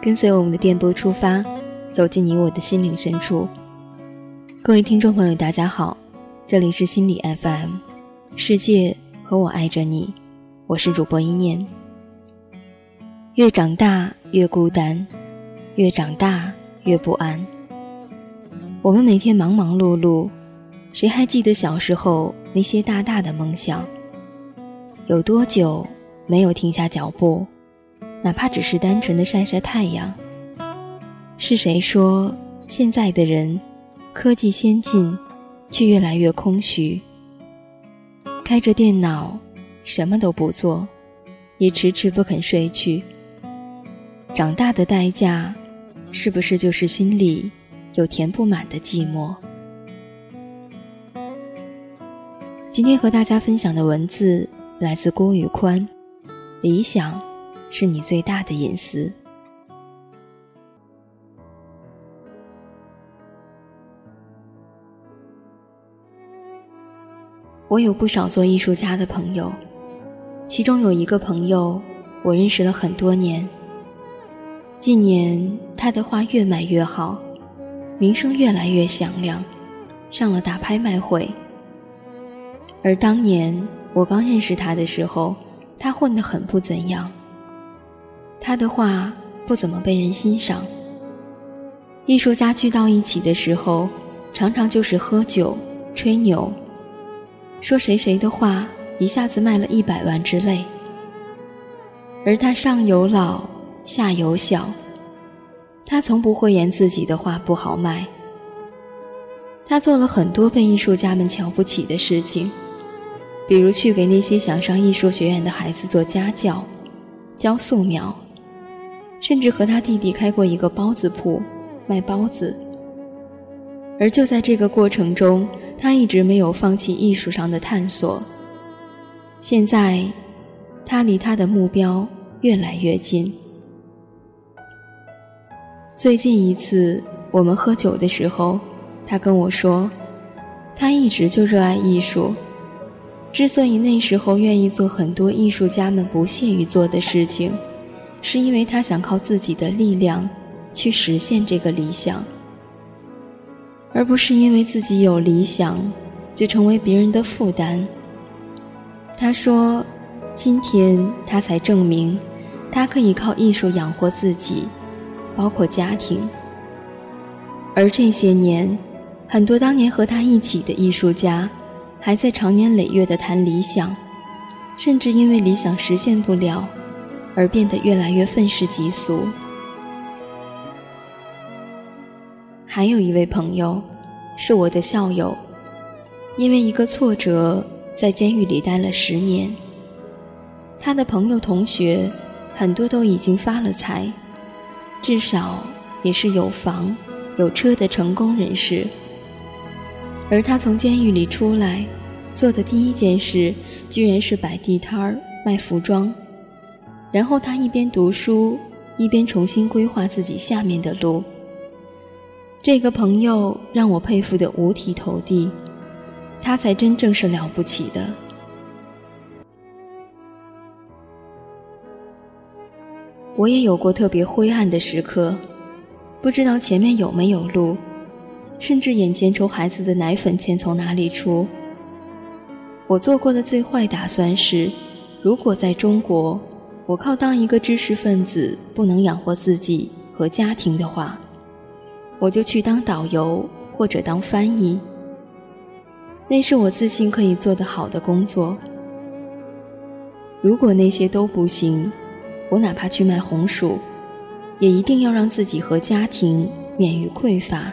跟随我们的电波出发，走进你我的心灵深处。各位听众朋友，大家好，这里是心理 FM，世界和我爱着你，我是主播一念。越长大越孤单，越长大越不安。我们每天忙忙碌碌，谁还记得小时候那些大大的梦想？有多久没有停下脚步？哪怕只是单纯的晒晒太阳。是谁说现在的人科技先进，却越来越空虚？开着电脑，什么都不做，也迟迟不肯睡去。长大的代价，是不是就是心里有填不满的寂寞？今天和大家分享的文字来自郭宇宽，理想。是你最大的隐私。我有不少做艺术家的朋友，其中有一个朋友，我认识了很多年。近年他的画越卖越好，名声越来越响亮，上了大拍卖会。而当年我刚认识他的时候，他混得很不怎样。他的画不怎么被人欣赏。艺术家聚到一起的时候，常常就是喝酒、吹牛，说谁谁的画一下子卖了一百万之类。而他上有老，下有小，他从不会言自己的画不好卖。他做了很多被艺术家们瞧不起的事情，比如去给那些想上艺术学院的孩子做家教，教素描。甚至和他弟弟开过一个包子铺，卖包子。而就在这个过程中，他一直没有放弃艺术上的探索。现在，他离他的目标越来越近。最近一次我们喝酒的时候，他跟我说，他一直就热爱艺术。之所以那时候愿意做很多艺术家们不屑于做的事情。是因为他想靠自己的力量去实现这个理想，而不是因为自己有理想就成为别人的负担。他说：“今天他才证明，他可以靠艺术养活自己，包括家庭。而这些年，很多当年和他一起的艺术家，还在长年累月的谈理想，甚至因为理想实现不了。”而变得越来越愤世嫉俗。还有一位朋友，是我的校友，因为一个挫折，在监狱里待了十年。他的朋友、同学，很多都已经发了财，至少也是有房、有车的成功人士。而他从监狱里出来，做的第一件事，居然是摆地摊儿卖服装。然后他一边读书，一边重新规划自己下面的路。这个朋友让我佩服的五体投地，他才真正是了不起的。我也有过特别灰暗的时刻，不知道前面有没有路，甚至眼前愁孩子的奶粉钱从哪里出。我做过的最坏打算是，如果在中国。我靠当一个知识分子不能养活自己和家庭的话，我就去当导游或者当翻译。那是我自信可以做得好的工作。如果那些都不行，我哪怕去卖红薯，也一定要让自己和家庭免于匮乏。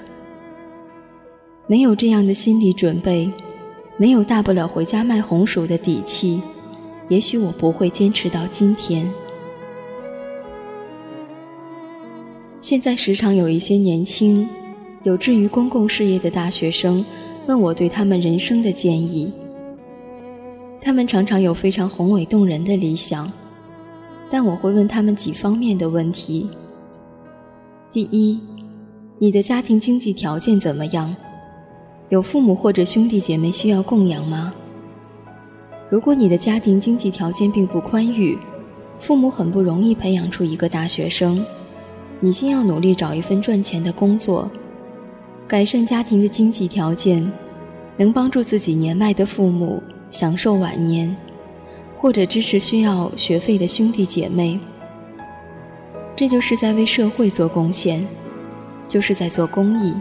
没有这样的心理准备，没有大不了回家卖红薯的底气。也许我不会坚持到今天。现在时常有一些年轻、有志于公共事业的大学生问我对他们人生的建议。他们常常有非常宏伟动人的理想，但我会问他们几方面的问题：第一，你的家庭经济条件怎么样？有父母或者兄弟姐妹需要供养吗？如果你的家庭经济条件并不宽裕，父母很不容易培养出一个大学生，你先要努力找一份赚钱的工作，改善家庭的经济条件，能帮助自己年迈的父母享受晚年，或者支持需要学费的兄弟姐妹。这就是在为社会做贡献，就是在做公益。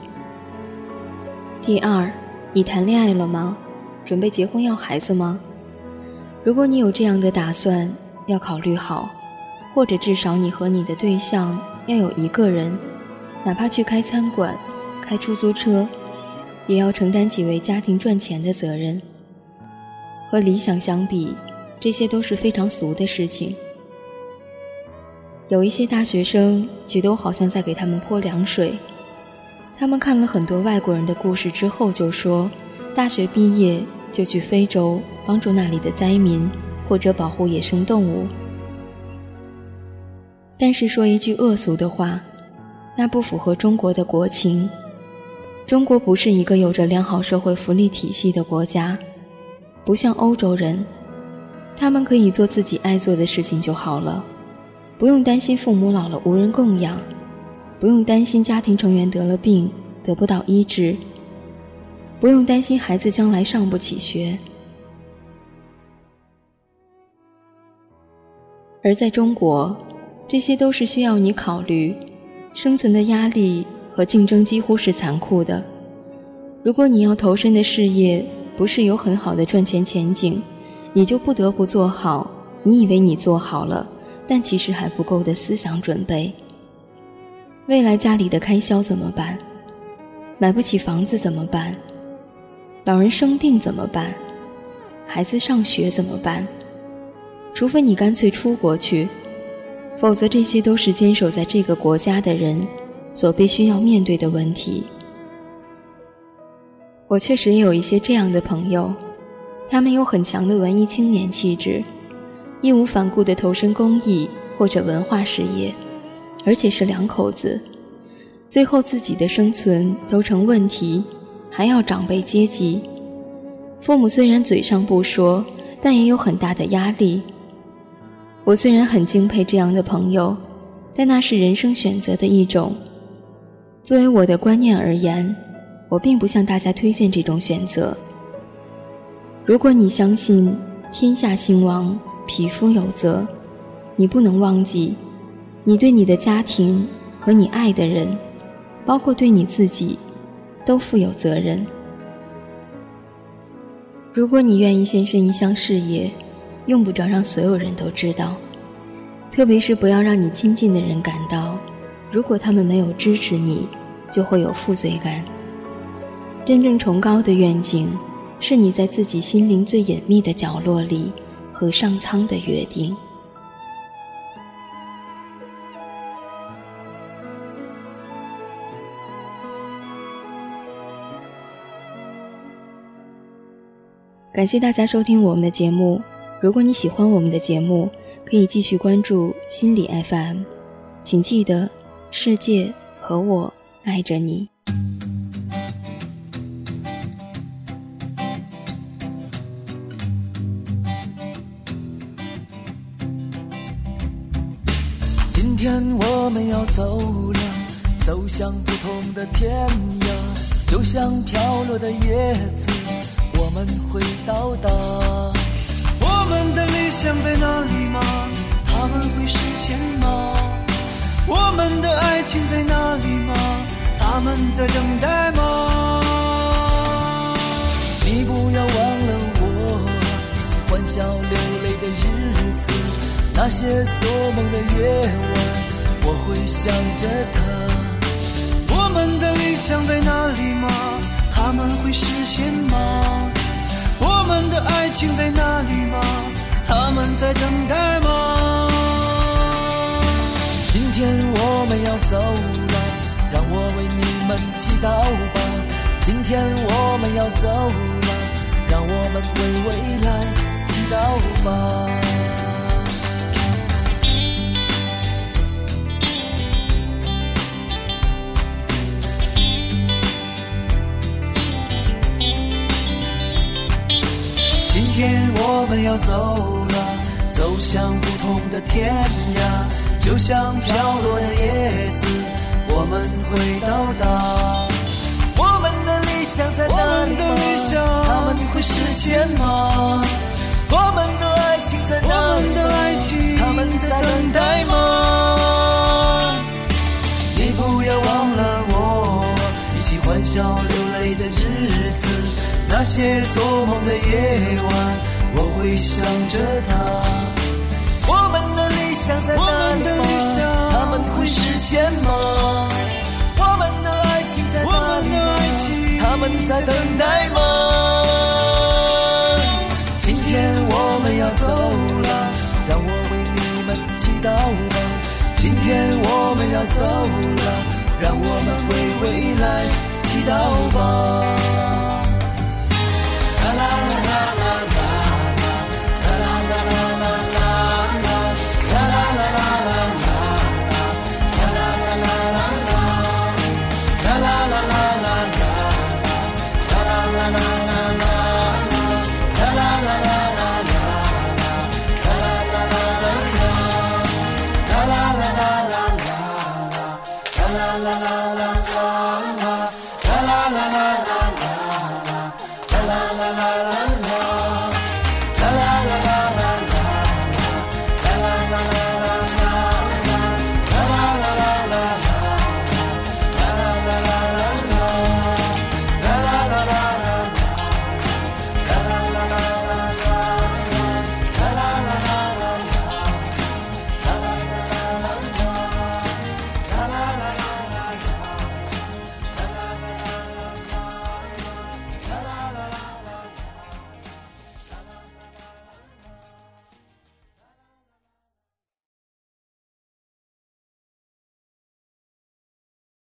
第二，你谈恋爱了吗？准备结婚要孩子吗？如果你有这样的打算，要考虑好，或者至少你和你的对象要有一个人，哪怕去开餐馆、开出租车，也要承担起为家庭赚钱的责任。和理想相比，这些都是非常俗的事情。有一些大学生觉得我好像在给他们泼凉水，他们看了很多外国人的故事之后就说，大学毕业。就去非洲帮助那里的灾民，或者保护野生动物。但是说一句恶俗的话，那不符合中国的国情。中国不是一个有着良好社会福利体系的国家，不像欧洲人，他们可以做自己爱做的事情就好了，不用担心父母老了无人供养，不用担心家庭成员得了病得不到医治。不用担心孩子将来上不起学，而在中国，这些都是需要你考虑，生存的压力和竞争几乎是残酷的。如果你要投身的事业不是有很好的赚钱前景，你就不得不做好你以为你做好了，但其实还不够的思想准备。未来家里的开销怎么办？买不起房子怎么办？老人生病怎么办？孩子上学怎么办？除非你干脆出国去，否则这些都是坚守在这个国家的人所必须要面对的问题。我确实也有一些这样的朋友，他们有很强的文艺青年气质，义无反顾地投身公益或者文化事业，而且是两口子，最后自己的生存都成问题。还要长辈接济，父母虽然嘴上不说，但也有很大的压力。我虽然很敬佩这样的朋友，但那是人生选择的一种。作为我的观念而言，我并不向大家推荐这种选择。如果你相信天下兴亡，匹夫有责，你不能忘记，你对你的家庭和你爱的人，包括对你自己。都负有责任。如果你愿意献身一项事业，用不着让所有人都知道，特别是不要让你亲近的人感到，如果他们没有支持你，就会有负罪感。真正崇高的愿景，是你在自己心灵最隐秘的角落里和上苍的约定。感谢大家收听我们的节目。如果你喜欢我们的节目，可以继续关注心理 FM。请记得，世界和我爱着你。今天我们要走了，走向不同的天涯，就像飘落的叶子。我们会到达，我们的理想在哪里吗？他们会实现吗？我们的爱情在哪里吗？他们在等待吗？你不要忘了我，一起欢笑流泪的日子，那些做梦的夜晚，我会想着他。我们的理想在哪里吗？他们会实现吗？情在哪里吗？他们在等待吗？今天我们要走了，让我为你们祈祷吧。今天我们要走了，让我们为未来祈祷吧。我们要走了，走向不同的天涯，就像飘落的叶子，我们会到达。我们的理想在哪里吗？他们会实现吗？我们的爱情在哪里吗？他们在等待吗？你不要忘了我，一起欢笑流泪的日子，那些做梦的夜晚，想着他。我们的理想在哪里吗？他们会实现吗？我们的爱情在哪里吗？他们在等待吗？今天我们要走了，让我为你们祈祷吧。今天我们要走了，让我们为未来祈祷吧。la la la la.